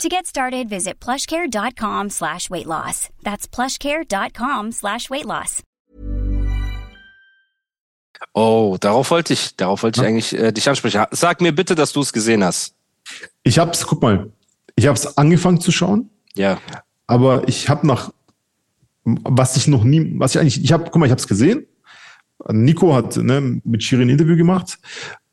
To get started, visit plushcare.com slash weight loss. That's plushcare.com slash weight loss. Oh, darauf wollte ich, darauf wollte ich eigentlich äh, dich ansprechen. Sag mir bitte, dass du es gesehen hast. Ich hab's, guck mal, ich hab's angefangen zu schauen. Ja. Aber ich habe nach, was ich noch nie, was ich eigentlich, ich habe, guck mal, ich habe es gesehen. Nico hat ne, mit Shirin ein Interview gemacht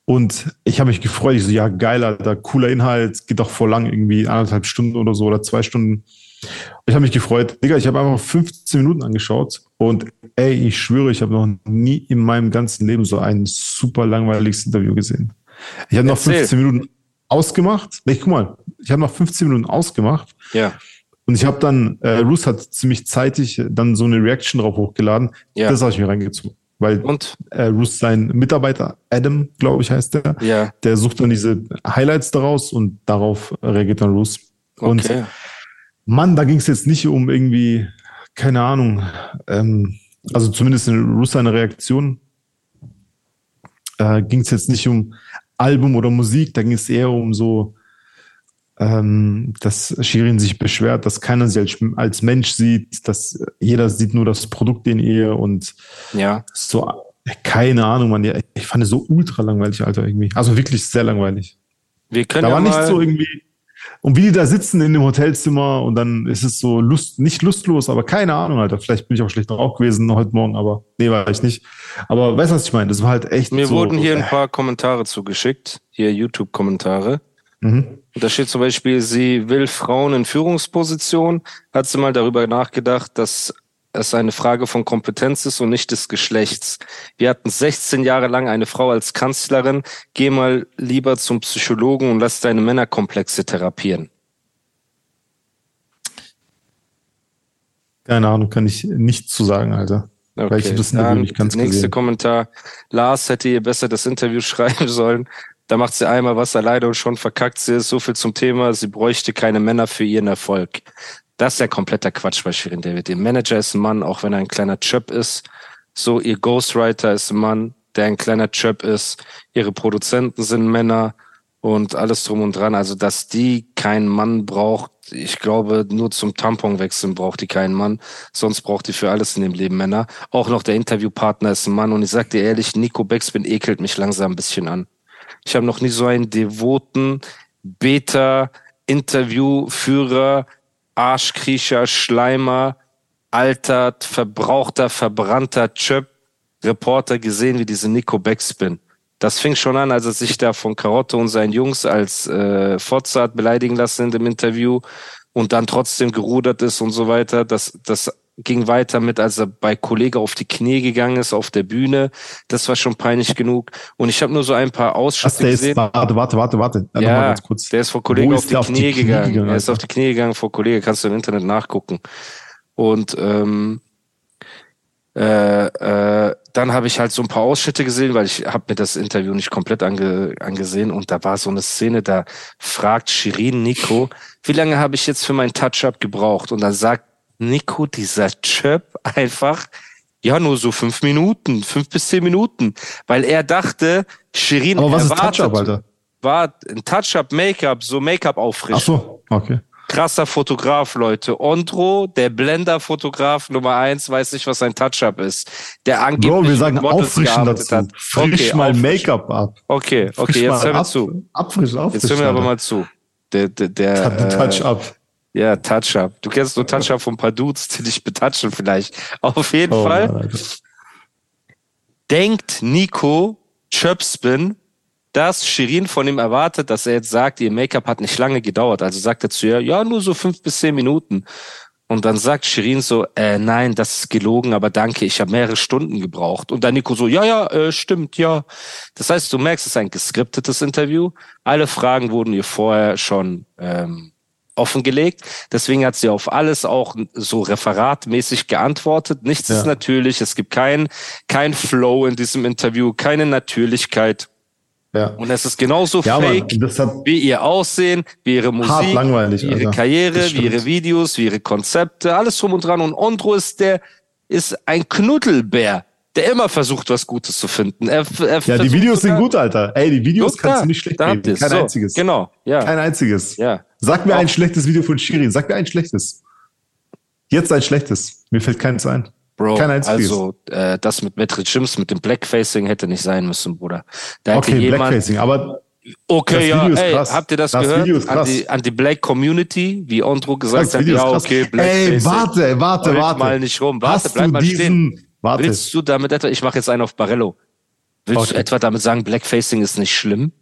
und ich habe mich gefreut. Ich so, ja, geil, Alter, cooler Inhalt, geht doch vor lang, irgendwie anderthalb Stunden oder so oder zwei Stunden. Ich habe mich gefreut. Digga, ich habe einfach 15 Minuten angeschaut und ey, ich schwöre, ich habe noch nie in meinem ganzen Leben so ein super langweiliges Interview gesehen. Ich habe noch 15 Minuten ausgemacht. Nee, guck mal, ich habe noch 15 Minuten ausgemacht. Ja. Und ich habe dann, äh, Ruth hat ziemlich zeitig dann so eine Reaction drauf hochgeladen. Ja. Das habe ich mir reingezogen. Weil Und? äh, Ruth sein Mitarbeiter, Adam, glaube ich, heißt der, Ja. der sucht dann diese Highlights daraus und darauf reagiert dann Ruth. Und Okay. Mann, da ging es jetzt nicht um irgendwie, keine Ahnung, ähm, also zumindest in Ruth seine Reaktion äh, ging es jetzt nicht um Album oder Musik, da ging es eher um so, ähm, dass Shirin sich beschwert, dass keiner sie als, als Mensch sieht, dass jeder sieht nur das Produkt in ihr und Ja. so, keine Ahnung, man, ich fand es so ultra langweilig, Alter, irgendwie. Also wirklich sehr langweilig. Wir können Da ja war mal, nicht so irgendwie, und wie die da sitzen in dem Hotelzimmer und dann ist es so lust, nicht lustlos, aber keine Ahnung, Alter. Vielleicht bin ich auch schlecht drauf gewesen heute Morgen, aber nee, war ich nicht. Aber weißt du, was ich meine? Das war halt echt mir so. wurden hier ein paar Kommentare zugeschickt. Hier YouTube-Kommentare. Mhm. Da steht zum Beispiel, sie will Frauen in Führungspositionen. Hat sie mal darüber nachgedacht, dass es eine Frage von Kompetenz ist und nicht des Geschlechts. Wir hatten 16 Jahre lang eine Frau als Kanzlerin. Geh mal lieber zum Psychologen und lass deine Männerkomplexe therapieren. Keine Ahnung, kann ich nicht zu sagen, Alter. Weil ich das Interview nicht ganz nächste gesehen. Kommentar. Lars hätte ihr besser das Interview schreiben sollen. Da macht sie einmal was alleine und schon verkackt sie es. So viel zum Thema. Sie bräuchte keine Männer für ihren Erfolg. Das ist ja kompletter Quatsch bei Shirin David. Ihr Manager ist ein Mann, auch wenn er ein kleiner Chöp ist. So, ihr Ghostwriter ist ein Mann, der ein kleiner Chöp ist. Ihre Produzenten sind Männer und alles drum und dran. Also, dass die keinen Mann braucht, ich glaube, nur zum Tamponwechseln braucht die keinen Mann. Sonst braucht die für alles in dem Leben Männer. Auch noch der Interviewpartner ist ein Mann. Und ich sag dir ehrlich, Nico Beckspin ekelt mich langsam ein bisschen an. Ich habe noch nie so einen devoten Beta-Interviewführer, Arschkriecher, Schleimer, altert, verbrauchter, verbrannter Chöp, Reporter gesehen wie diese Nico Backspin. Das fing schon an, als er sich da von Karotte und seinen Jungs als äh, Fotze hat beleidigen lassen in dem Interview und dann trotzdem gerudert ist und so weiter. Das, das ging weiter mit, als er bei Kollege auf die Knie gegangen ist auf der Bühne. Das war schon peinlich genug. Und ich habe nur so ein paar Was, Ausschnitte der ist, gesehen. warte, warte, warte, warte. Noch mal Ja, ganz kurz. der ist vor Kollege auf ist die, der Knie, gegangen. er ist auf die Knie gegangen vor Kollege, kannst du im Internet nachgucken. Und ähm, äh, äh, dann habe ich halt so ein paar Ausschnitte gesehen, weil ich habe mir das Interview nicht komplett ange, angesehen und da war so eine Szene, da fragt Shirin Nico, wie lange habe ich jetzt für mein Touch-Up gebraucht? Und dann sagt Nico, dieser Chöp, einfach, ja, nur so fünf Minuten, fünf bis zehn Minuten, weil er dachte, Shirin Aber was ist erwartet, Touch-Up, Alter? war ein Touch-Up, Make-up, so Make-up Ach auffrischen. so, okay. Krasser Fotograf, Leute. Ondro, der Blender-Fotograf Nummer eins, weiß nicht, was ein Touch-Up ist. Der angeblich Bro, wir sagen Models auffrischen dazu. hat. Frisch Okay, mal. Make-up ab. Okay, okay, Frisch jetzt hör mir ab, zu. Abfrischen, auffrischen. Jetzt hör mir aber mal zu. Der, der, der, Touch-up. Ja, Touch-Up. Du kennst nur Touch-Up von ein paar Dudes, die dich betatschen vielleicht. Auf jeden Oh, Fall Mann, denkt Nico Chöpspin, dass Shirin von ihm erwartet, dass er jetzt sagt, ihr Make-up hat nicht lange gedauert. Also sagt er zu ihr, ja, nur so fünf bis zehn Minuten. Und dann sagt Shirin so, äh, nein, das ist gelogen, aber danke, ich habe mehrere Stunden gebraucht. Und dann Nico so, ja, ja, äh, stimmt, ja. Das heißt, du merkst, es ist ein geskriptetes Interview. Alle Fragen wurden ihr vorher schon ähm, offengelegt. Deswegen hat sie auf alles auch so referatmäßig geantwortet. Nichts ja. ist natürlich. Es gibt kein, kein Flow in diesem Interview, keine Natürlichkeit. Ja. Und es ist genauso ja, fake, wie ihr Aussehen, wie ihre Musik, wie ihre Alter. Karriere, wie ihre Videos, wie ihre Konzepte, alles drum und dran. Und Ondro ist der, ist ein Knuddelbär, der immer versucht, was Gutes zu finden. Er, er ja, die Videos sind gut, Alter. Ey, die Videos kannst da, du nicht schlecht reden. Kein so, einziges. Genau, ja. Kein einziges. Ja. Sag mir Auch. ein schlechtes Video von Shirin. Sag mir ein schlechtes. Jetzt ein schlechtes. Mir fällt keins ein. Bro, Kein also äh, das mit Metric Jims, mit dem Blackfacing hätte nicht sein müssen, Bruder. Da okay, jemand, Blackfacing, aber Okay, ja, ey, habt ihr das, das gehört? An die, an die Black Community, wie Andro gesagt hat, ja, okay, Blackfacing. Ey, warte, warte, warte. mal nicht rum. Warte, Hast bleib mal diesen, stehen. Warte. Willst du damit etwa, ich mache jetzt einen auf Barello. Willst okay. du etwa damit sagen, Blackfacing ist nicht schlimm?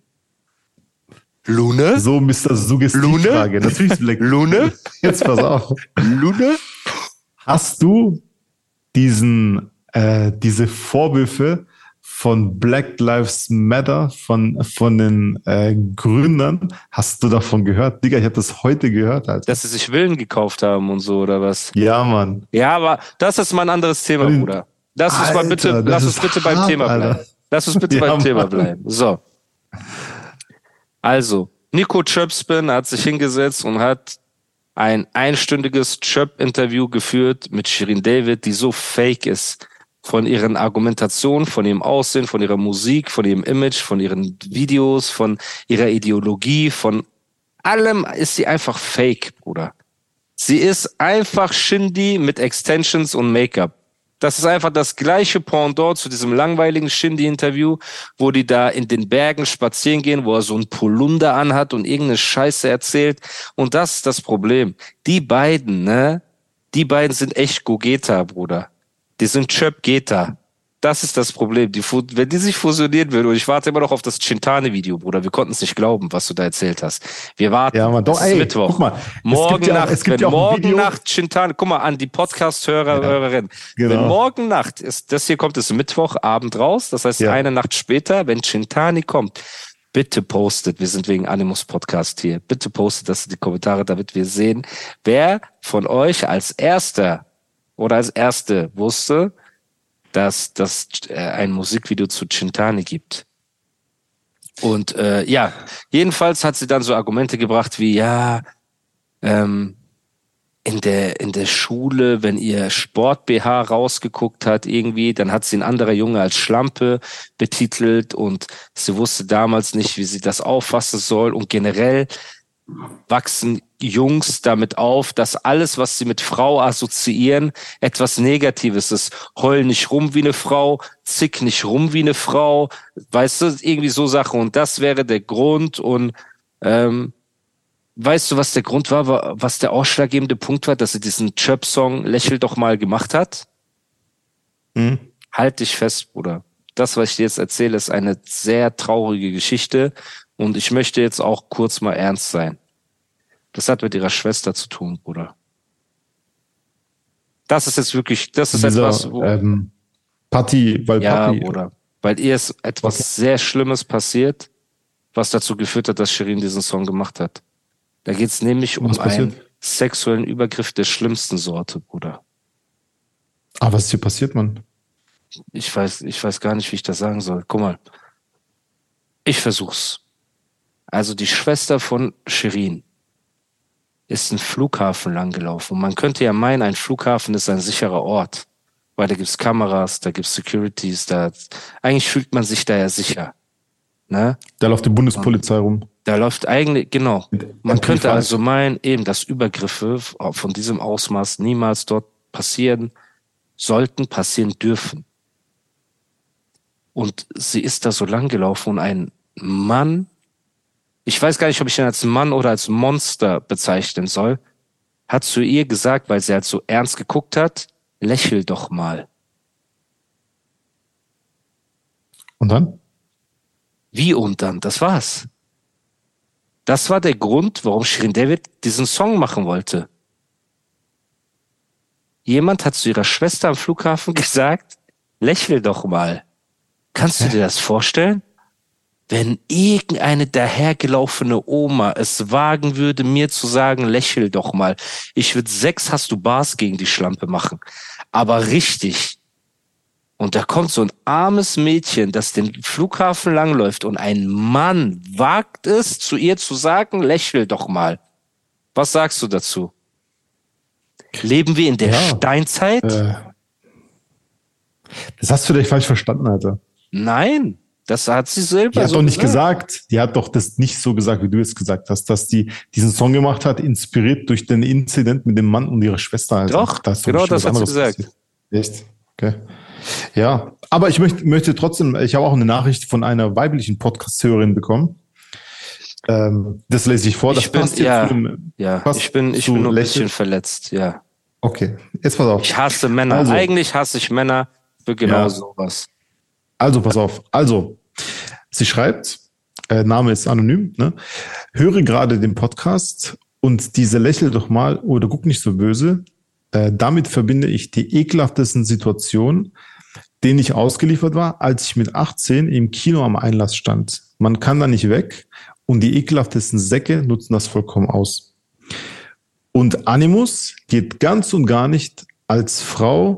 Lune? So Mr. Suggestivfrage. Natürlich ist Black. Lune? Jetzt pass auf. Lune? Hast du diesen, äh, diese Vorwürfe von Black Lives Matter, von, von den äh, Gründern. Hast du davon gehört? Digga, ich habe das heute gehört. Alter. Dass sie sich Willen gekauft haben und so, oder was? Ja, Mann. Ja, aber das ist mal ein anderes Thema, Bruder. Lass uns mal bitte, lass uns bitte hart, beim Thema bleiben. Alter. Lass uns bitte ja, beim Thema bleiben. So. Also, Nico Chöpspin hat sich hingesetzt und hat ein einstündiges Chöp-Interview geführt mit Shirin David, die so fake ist von ihren Argumentationen, von ihrem Aussehen, von ihrer Musik, von ihrem Image, von ihren Videos, von ihrer Ideologie, von allem ist sie einfach fake, Bruder. Sie ist einfach Shindy mit Extensions und Make-up. Das ist einfach das gleiche Pendant zu diesem langweiligen Shindy-Interview, wo die da in den Bergen spazieren gehen, wo er so ein Polunder anhat und irgendeine Scheiße erzählt. Und das ist das Problem. Die beiden, ne? Die beiden sind echt Gogeta, Bruder. Die sind Chöp Geta. Das ist das Problem. Die, wenn die sich fusionieren würden, und ich warte immer noch auf das Chintane-Video, Bruder. Wir konnten es nicht glauben, was du da erzählt hast. Wir warten. Ja, man, doch, ey, Mittwoch. Guck mal, morgen ja, Nacht, wenn ja morgen Nacht Chintane, guck mal an die Podcast-Hörer, ja, Hörerinnen. Genau. Wenn morgen Nacht ist, das hier kommt, ist Mittwochabend raus. Das heißt, eine Nacht später, wenn Chintani kommt, bitte postet, wir sind wegen Animus Podcast hier, bitte postet das in die Kommentare, damit wir sehen, wer von euch als erster oder als erste wusste, dass das äh, ein Musikvideo zu Chintani gibt. Und äh, ja, jedenfalls hat sie dann so Argumente gebracht wie, ja, ähm, in der, in der Schule, wenn ihr Sport-BH rausgeguckt hat irgendwie, dann hat sie ein anderer Junge als Schlampe betitelt und sie wusste damals nicht, wie sie das auffassen soll. Und generell wachsen Jungs damit auf, dass alles, was sie mit Frau assoziieren, etwas Negatives ist. Heul nicht rum wie eine Frau, zick nicht rum wie eine Frau, weißt du, irgendwie so Sachen. Und das wäre der Grund. Und ähm, weißt du, was der Grund war, was der ausschlaggebende Punkt war, dass sie diesen Chirp-Song Lächel doch mal gemacht hat? Hm? Halt dich fest, Bruder. Das, was ich dir jetzt erzähle, ist eine sehr traurige Geschichte. Und ich möchte jetzt auch kurz mal ernst sein. Das hat mit ihrer Schwester zu tun, Bruder. Das ist jetzt wirklich, das ist Dieser, etwas, wo, ähm, Party, weil ja, Papi, Bruder, weil ihr ist etwas okay. sehr Schlimmes passiert, was dazu geführt hat, dass Shirin diesen Song gemacht hat. Da geht es nämlich um einen sexuellen Übergriff der schlimmsten Sorte, Bruder. Ah, was ist hier passiert, Mann? Ich weiß, ich weiß gar nicht, wie ich das sagen soll. Guck mal. Ich versuch's. Also die Schwester von Shirin ist ein Flughafen langgelaufen. Und man könnte ja meinen, ein Flughafen ist ein sicherer Ort, weil da gibt's Kameras, da gibt's Securities, da eigentlich fühlt man sich da ja sicher. Ne? Da läuft die Bundespolizei rum. Da läuft eigentlich, genau. Man könnte also meinen, eben, dass Übergriffe von diesem Ausmaß niemals dort passieren sollten, passieren dürfen. Und sie ist da so lang gelaufen und ein Mann ich weiß gar nicht, ob ich ihn als Mann oder als Monster bezeichnen soll, hat zu ihr gesagt, weil sie halt so ernst geguckt hat, lächel doch mal. Und dann? Wie und dann? Das war's. Das war der Grund, warum Shirin David diesen Song machen wollte. Jemand hat zu ihrer Schwester am Flughafen gesagt, lächel doch mal. Kannst du dir das vorstellen? Wenn irgendeine dahergelaufene Oma es wagen würde, mir zu sagen, lächel doch mal. Ich würde sechs hast du Bars gegen die Schlampe machen. Aber richtig. Und da kommt so ein armes Mädchen, das den Flughafen langläuft und ein Mann wagt es, zu ihr zu sagen, lächel doch mal. Was sagst du dazu? Leben wir in der ja, Steinzeit? Äh, das hast du vielleicht falsch verstanden, Alter. Nein. Das hat sie selber. Die hat so doch nicht gesagt. gesagt. Die hat doch das nicht so gesagt, wie du es gesagt hast, dass die diesen Song gemacht hat, inspiriert durch den Inzident mit dem Mann und ihrer Schwester. Also, doch, das genau das hat sie gesagt. Passiert. Echt? Okay. Ja, aber ich möchte, möchte trotzdem, ich habe auch eine Nachricht von einer weiblichen Podcast-Hörerin bekommen. Ähm, das lese ich vor. Das ich bin, ja, dem, ja, ich bin, ich bin nur ein bisschen verletzt, ja. Okay, jetzt pass auf. Ich hasse Männer. Also, Eigentlich hasse ich Männer für genau ja. sowas. Also, pass auf. Also, sie schreibt, äh, Name ist anonym, ne? höre gerade den Podcast und diese lächel doch mal oder guck nicht so böse. Äh, damit verbinde ich die ekelhaftesten Situationen, denen ich ausgeliefert war, als ich mit 18 im Kino am Einlass stand. Man kann da nicht weg und die ekelhaftesten Säcke nutzen das vollkommen aus. Und Animus geht ganz und gar nicht als Frau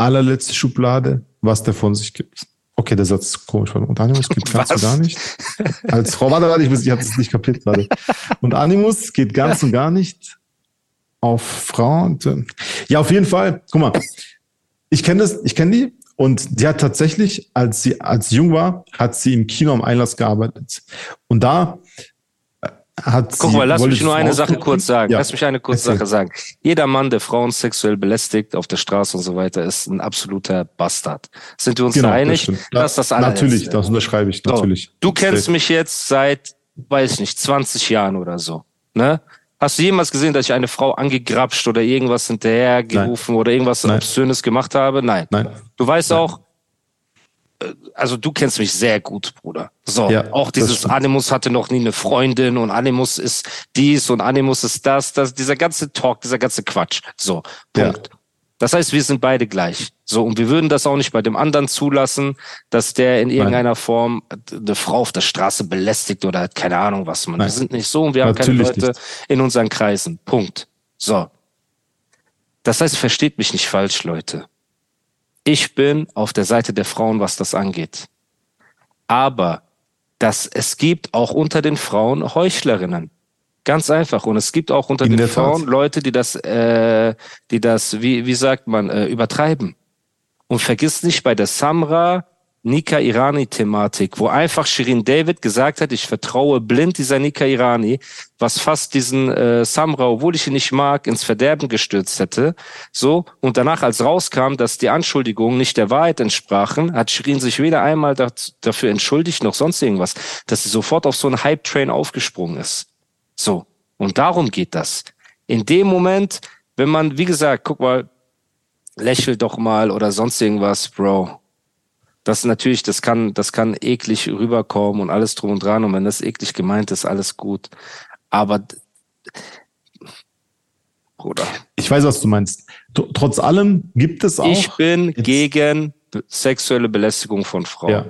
allerletzte Schublade, was der von sich gibt. Okay, der Satz ist komisch. Und Animus geht ganz und gar nicht. Als Frau, warte, warte, ich, ich habe es nicht kapiert gerade. Und Animus geht ganz und gar nicht auf Frauen. Ja, auf jeden Fall. Guck mal, ich kenne das, ich kenne die und die hat tatsächlich, als sie als jung war, hat sie im Kino am Einlass gearbeitet. Und da hat Guck mal, lass mich nur eine Sache kurz sagen. Ja. Lass mich eine kurze Sache sagen. Jeder Mann, der Frauen sexuell belästigt auf der Straße und so weiter, ist ein absoluter Bastard. Sind wir uns genau, da einig? Das, das ist das allerletzte. Natürlich, das unterschreibe ich, natürlich. So, du kennst mich jetzt seit, weiß ich nicht, 20 Jahren oder so. Ne? Hast du jemals gesehen, dass ich eine Frau angegrapscht oder irgendwas hinterhergerufen oder irgendwas Nein. Obszönes gemacht habe? Nein. Nein. Du weißt Nein. auch, also du kennst mich sehr gut, Bruder. So, ja, auch dieses Animus hatte noch nie eine Freundin und Animus ist dies und Animus ist das, das, dieser ganze Talk, dieser ganze Quatsch. So, Punkt. Ja. Das heißt, wir sind beide gleich. So, und wir würden das auch nicht bei dem anderen zulassen, dass der in irgendeiner Nein. Form eine Frau auf der Straße belästigt oder hat keine Ahnung was man. Nein. Wir sind nicht so und wir Natürlich haben keine Leute nicht. in unseren Kreisen. Punkt. So. Das heißt, versteht mich nicht falsch, Leute. Ich bin auf der Seite der Frauen, was das angeht. Aber dass es gibt auch unter den Frauen Heuchlerinnen. Ganz einfach. Und es gibt auch unter In den Frauen Tat. Leute, die das, äh, die das, wie, wie sagt man, äh, übertreiben. Und vergiss nicht, bei der Samra Nika Irani-Thematik, wo einfach Shirin David gesagt hat, ich vertraue blind dieser Nika Irani, was fast diesen äh, Samra, obwohl ich ihn nicht mag, ins Verderben gestürzt hätte. So und danach, als rauskam, dass die Anschuldigungen nicht der Wahrheit entsprachen, hat Shirin sich weder einmal dafür entschuldigt noch sonst irgendwas, dass sie sofort auf so einen Hype-Train aufgesprungen ist. So und darum geht das. In dem Moment, wenn man, wie gesagt, guck mal, lächel doch mal oder sonst irgendwas, Bro das natürlich, das kann, das kann eklig rüberkommen und alles drum und dran. Und wenn das eklig gemeint ist, alles gut. Aber Bruder. Ich weiß, was du meinst. Trotz allem gibt es auch. Ich bin gegen sexuelle Belästigung von Frauen. Ja,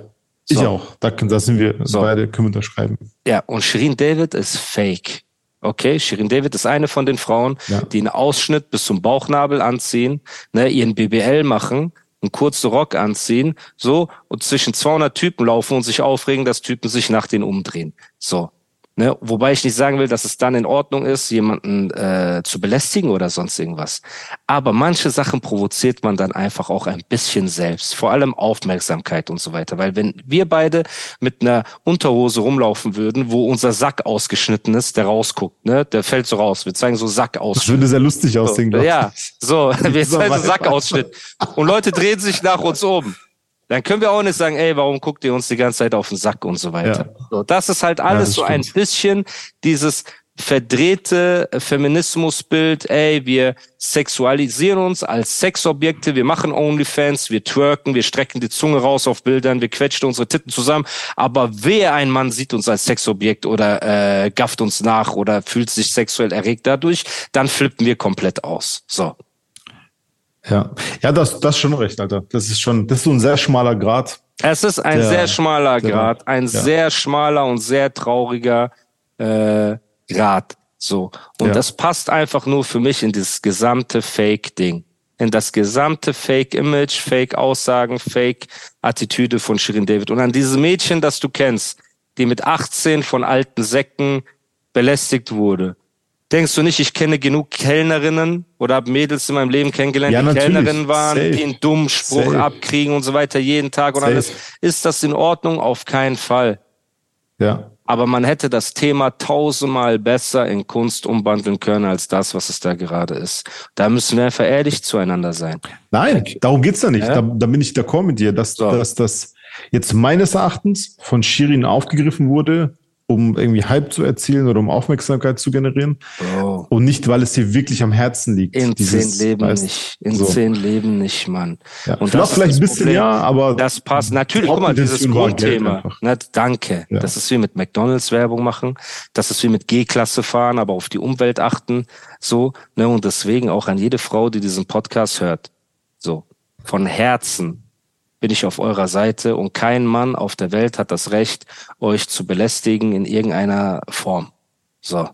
ich auch. Da, da sind wir so. beide, können wir unterschreiben. Ja, und Shirin David ist fake. Okay, Shirin David ist eine von den Frauen, Ja. die einen Ausschnitt bis zum Bauchnabel anziehen, ne, ihren BBL machen, einen kurzen Rock anziehen, so, und zwischen 200 Typen laufen und sich aufregen, dass Typen sich nach denen umdrehen. So. Ne, wobei ich nicht sagen will, dass es dann in Ordnung ist, jemanden äh, zu belästigen oder sonst irgendwas. Aber manche Sachen provoziert man dann einfach auch ein bisschen selbst. Vor allem Aufmerksamkeit und so weiter. Weil wenn wir beide mit einer Unterhose rumlaufen würden, wo unser Sack ausgeschnitten ist, der rausguckt, ne, der fällt so raus. Wir zeigen so Sack Das aus. würde sehr lustig aussehen, ich. Ja, so, wir So zeigen so. Sackausschnitt. Und Leute drehen sich nach uns um. Dann können wir auch nicht sagen, ey, warum guckt ihr uns die ganze Zeit auf den Sack und so weiter. So, das ist halt alles das so ein bisschen dieses verdrehte Feminismusbild, ey, wir sexualisieren uns als Sexobjekte, wir machen Onlyfans, wir twerken, wir strecken die Zunge raus auf Bildern, wir quetschen unsere Titten zusammen, aber wer ein Mann sieht uns als Sexobjekt oder äh, gafft uns nach oder fühlt sich sexuell erregt dadurch, dann flippen wir komplett aus. So. Ja, ja das, das ist schon recht, Alter. Das ist schon, das ist so ein sehr schmaler Grad. Es ist ein Der- sehr schmaler der- Grad, ein ja. sehr schmaler und sehr trauriger äh, Grad. So. Und Ja. das passt einfach nur für mich in dieses gesamte Fake-Ding. In das gesamte Fake-Image, Fake-Aussagen, Fake-Attitüde von Shirin David. Und an dieses Mädchen, das du kennst, die mit 18 von alten Säcken belästigt wurde. Denkst du nicht, ich kenne genug Kellnerinnen oder habe Mädels in meinem Leben kennengelernt, Ja, die. Kellnerinnen waren, Safe. die einen dummen Spruch Safe. abkriegen und so weiter jeden Tag und Safe. alles. Ist das in Ordnung? Auf keinen Fall. Ja. Aber man hätte das Thema tausendmal besser in Kunst umwandeln können als das, was es da gerade ist. Da müssen wir einfach ehrlich zueinander sein. Nein, darum geht's ja nicht. Ja. Da, da bin ich d'accord mit dir, dass, So. dass das jetzt meines Erachtens von Shirin aufgegriffen wurde, um irgendwie Hype zu erzielen oder um Aufmerksamkeit zu generieren. Bro. Und nicht, weil es dir wirklich am Herzen liegt. In Dieses, zehn Leben weißt, nicht. In so. zehn Leben nicht, Mann. Ja. Und vielleicht das ist vielleicht das ein bisschen Problem. ja, aber Das passt. Natürlich, guck mal, dieses Grundthema. Na, danke. Ja. Das ist wie mit McDonalds Werbung machen. Das ist wie mit G-Klasse fahren, aber auf die Umwelt achten. So, ne, und deswegen auch an jede Frau, die diesen Podcast hört. So. Von Herzen bin ich auf eurer Seite und kein Mann auf der Welt hat das Recht, euch zu belästigen in irgendeiner Form. So.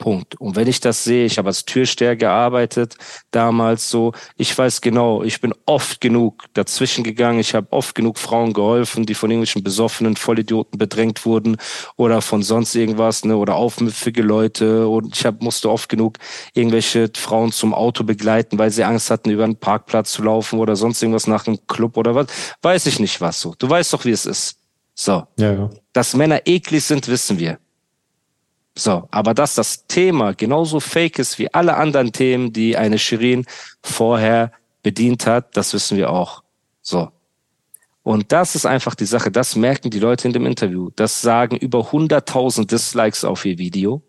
Punkt. Und wenn ich das sehe, ich habe als Türsteher gearbeitet, damals so, ich weiß genau, ich bin oft genug dazwischen gegangen, ich habe oft genug Frauen geholfen, die von irgendwelchen besoffenen Vollidioten bedrängt wurden oder von sonst irgendwas, ne, oder aufmüpfige Leute und ich hab, musste oft genug irgendwelche Frauen zum Auto begleiten, weil sie Angst hatten, über einen Parkplatz zu laufen oder sonst irgendwas nach einem Club oder was, weiß ich nicht was so. Du weißt doch, wie es ist. So. ja, ja. Dass Männer eklig sind, wissen wir. So, aber dass das Thema genauso fake ist wie alle anderen Themen, die eine Shirin vorher bedient hat, das wissen wir auch. So. Und das ist einfach die Sache, das merken die Leute in dem Interview. Das sagen über 100.000 Dislikes auf ihr Video.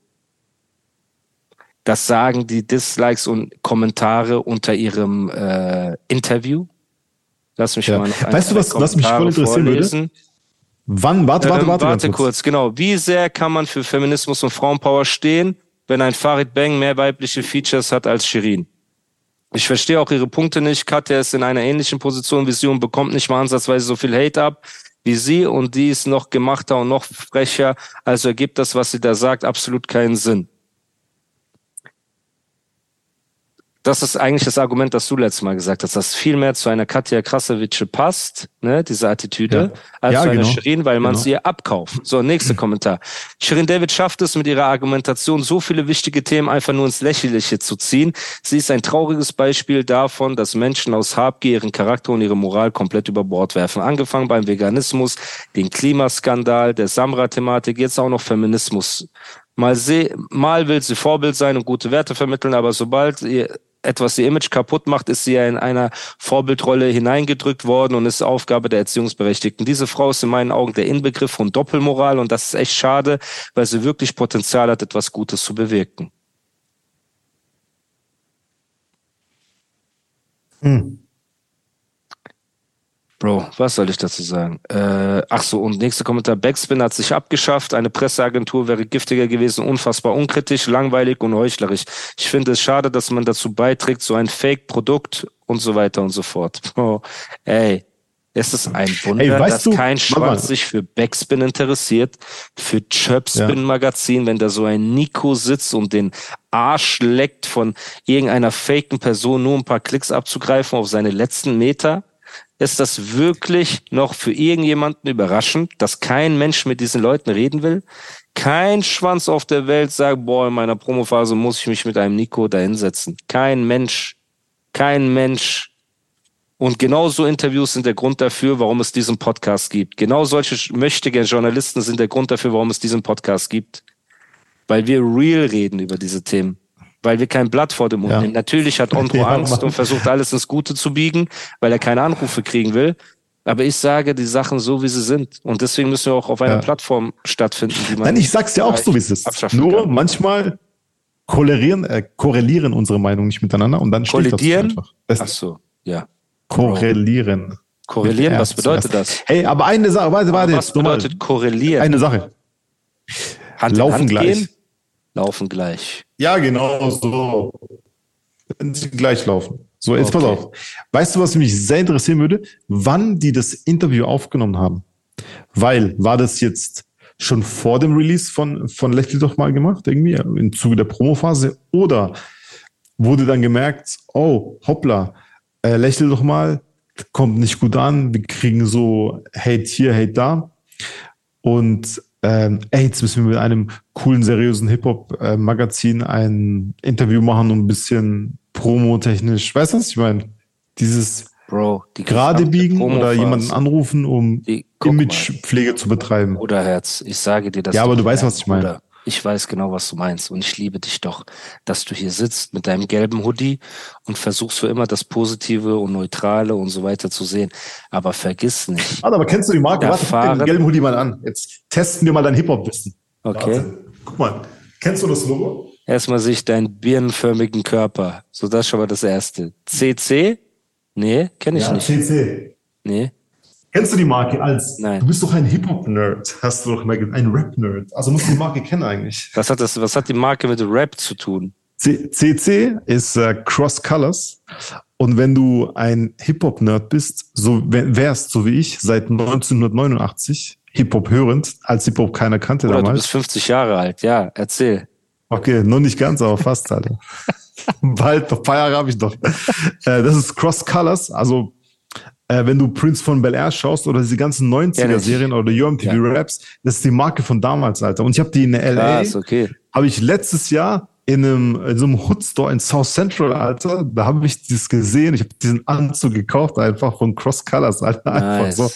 Das sagen die Dislikes und Kommentare unter ihrem äh, Interview. Lass mich Ja. mal noch ein, Weißt du, was- was mich voll interessieren würde? Wann, warte, warte, Ähm, warte, warte ganz kurz, genau. Wie sehr kann man für Feminismus und Frauenpower stehen, wenn ein Farid Bang mehr weibliche Features hat als Shirin? Ich verstehe auch ihre Punkte nicht. Katja ist in einer ähnlichen Position wie sie und bekommt nicht mal ansatzweise so viel Hate ab wie sie und die ist noch gemachter und noch frecher. Also ergibt das, was sie da sagt, absolut keinen Sinn. Das ist eigentlich das Argument, das du letztes Mal gesagt hast, dass viel mehr zu einer Katja Krasavice passt, ne, diese Attitüde, Ja. als Ja, zu einer genau. Shirin, weil man Genau. sie ihr abkauft. So, nächster Kommentar. Shirin David schafft es mit ihrer Argumentation, so viele wichtige Themen einfach nur ins Lächerliche zu ziehen. Sie ist ein trauriges Beispiel davon, dass Menschen aus Habgier ihren Charakter und ihre Moral komplett über Bord werfen. Angefangen beim Veganismus, den Klimaskandal, der Samra-Thematik, jetzt auch noch Feminismus. Mal, mal will sie Vorbild sein und gute Werte vermitteln, aber sobald ihr etwas ihr Image kaputt macht, ist sie ja in einer Vorbildrolle hineingedrückt worden und ist Aufgabe der Erziehungsberechtigten. Diese Frau ist in meinen Augen der Inbegriff von Doppelmoral und das ist echt schade, weil sie wirklich Potenzial hat, etwas Gutes zu bewirken. Hm. Bro, was soll ich dazu sagen? Äh, ach so, und nächster Kommentar. Backspin hat sich abgeschafft. Eine Presseagentur wäre giftiger gewesen, unfassbar unkritisch, langweilig und heuchlerisch. Ich finde es schade, dass man dazu beiträgt, so ein Fake-Produkt und so weiter und so fort. Bro, ey, Es ist ein Wunder, Ey, dass du- kein. Schwanz sich für Backspin interessiert, für Chirpspin Magazin, wenn da so ein Nico sitzt und den Arsch leckt von irgendeiner faken Person, nur ein paar Klicks abzugreifen auf seine letzten Meter. Ist das wirklich noch für irgendjemanden überraschend, dass kein Mensch mit diesen Leuten reden will? Kein Schwanz auf der Welt sagt, boah, in meiner Promophase muss ich mich mit einem Nico da hinsetzen. Kein Mensch. Kein Mensch. Und genau so Interviews sind der Grund dafür, warum es diesen Podcast gibt. Genau solche möchtigen Journalisten sind der Grund dafür, warum es diesen Podcast gibt. Weil wir real reden über diese Themen. Weil wir kein Blatt vor dem Mund Ja. nehmen. Natürlich hat Ondro Ja, Angst Mann. und versucht alles ins Gute zu biegen, weil er keine Anrufe kriegen will. Aber ich sage die Sachen so, wie sie sind. Und deswegen müssen wir auch auf einer Ja. Plattform stattfinden, die man. Nein, ich sag's dir auch so, wie es ist. Nur kann. manchmal korrelieren, äh, korrelieren unsere Meinungen nicht miteinander und dann steht das einfach. Das Ach so, ja. korrelieren. Korrelieren, was bedeutet das? Hey, aber eine Sache, warte, warte, was bedeutet korrelieren? Eine Sache. Hand Laufen Hand gleich. Gehen? Laufen gleich. Ja, genau so. Wenn sie gleich laufen. So, jetzt pass Okay. auf. Weißt du, was mich sehr interessieren würde? Wann die das Interview aufgenommen haben? Weil, war das jetzt schon vor dem Release von, von Lächle doch mal gemacht, irgendwie, im Zuge der Promophase? Oder wurde dann gemerkt, oh, hoppla, äh, Lächle doch mal, kommt nicht gut an, wir kriegen so Hate hier, Hate da. Und ähm, ey, jetzt müssen wir mit einem coolen, seriösen Hip-Hop-Magazin ein Interview machen und ein bisschen promotechnisch. Weißt du, was ich meine? Dieses Bro, die gerade biegen oder jemanden anrufen, um Die- guck mal. Imagepflege zu betreiben. Oder Herz, ich sage dir das. Ja, aber du weißt, was ich meine. Ich weiß genau, was du meinst. Und ich liebe dich doch, dass du hier sitzt mit deinem gelben Hoodie und versuchst für immer das Positive und Neutrale und so weiter zu sehen. Aber vergiss nicht. Warte, aber kennst du die Marke? Warte, Erfahren. den gelben Hoodie mal an. Jetzt testen wir mal dein Hip-Hop-Wissen. Okay. Warte. Guck mal, kennst du das Logo? Erstmal sehe ich deinen birnenförmigen Körper. So, das ist schon mal das Erste. CC? Nee, kenne ich ja, nicht. CC. Nee. Kennst du die Marke als? Nein. Du bist doch ein Hip-Hop-Nerd, hast du doch mal. Ein Rap-Nerd. Also musst du die Marke kennen eigentlich. Was hat das, was hat die Marke mit Rap zu tun? C CC ist äh, Cross Colors. Und wenn du ein Hip-Hop-Nerd bist, so wär- wärst, so wie ich, seit 1989 Hip-Hop hörend, als Hip-Hop keiner kannte Oder du damals. bist 50 Jahre alt. Ja, erzähl. Okay, noch nicht ganz, aber fast, Alter. Bald, noch ein paar Jahre habe ich noch. Äh, das ist Cross Colors, also äh, wenn du Prince von Bel Air schaust oder diese ganzen Kenn ich. 90er-Serien oder UMTV Ja. Raps, das ist die Marke von damals, Alter. Und ich habe die in L.A. Krass, okay. habe ich letztes Jahr in einem in so einem Hood-Store in South Central, Alter, da habe ich das gesehen. Ich habe diesen Anzug gekauft, einfach von Cross Colors, Alter. Einfach Nice. so.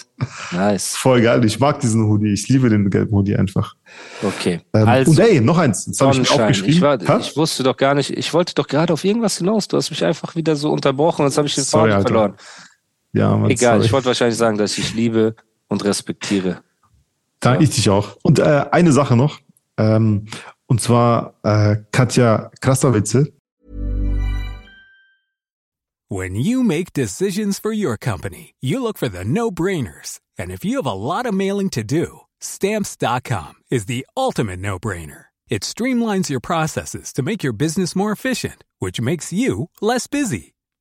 Nice. Voll geil. Ich mag diesen Hoodie. Ich liebe den gelben Hoodie einfach. Okay. Ähm, also, und ey, noch eins. Das habe ich mir aufgeschrieben. Ich, war, ich wusste doch gar nicht, ich wollte doch gerade auf irgendwas hinaus. Du hast mich einfach wieder so unterbrochen und jetzt habe ich den Sorry, Faden verloren. Ja, Mann, Egal, sorry. ich wollte wahrscheinlich sagen, dass ich liebe und respektiere. Da, ich dich auch. Und äh, eine Sache noch. Ähm, und zwar äh, Katja Krasavice. When you make decisions for your company, you look for the no brainers. And if you have a lot of mailing to do, stamps.com is the ultimate no brainer. It streamlines your processes to make your business more efficient, which makes you less busy.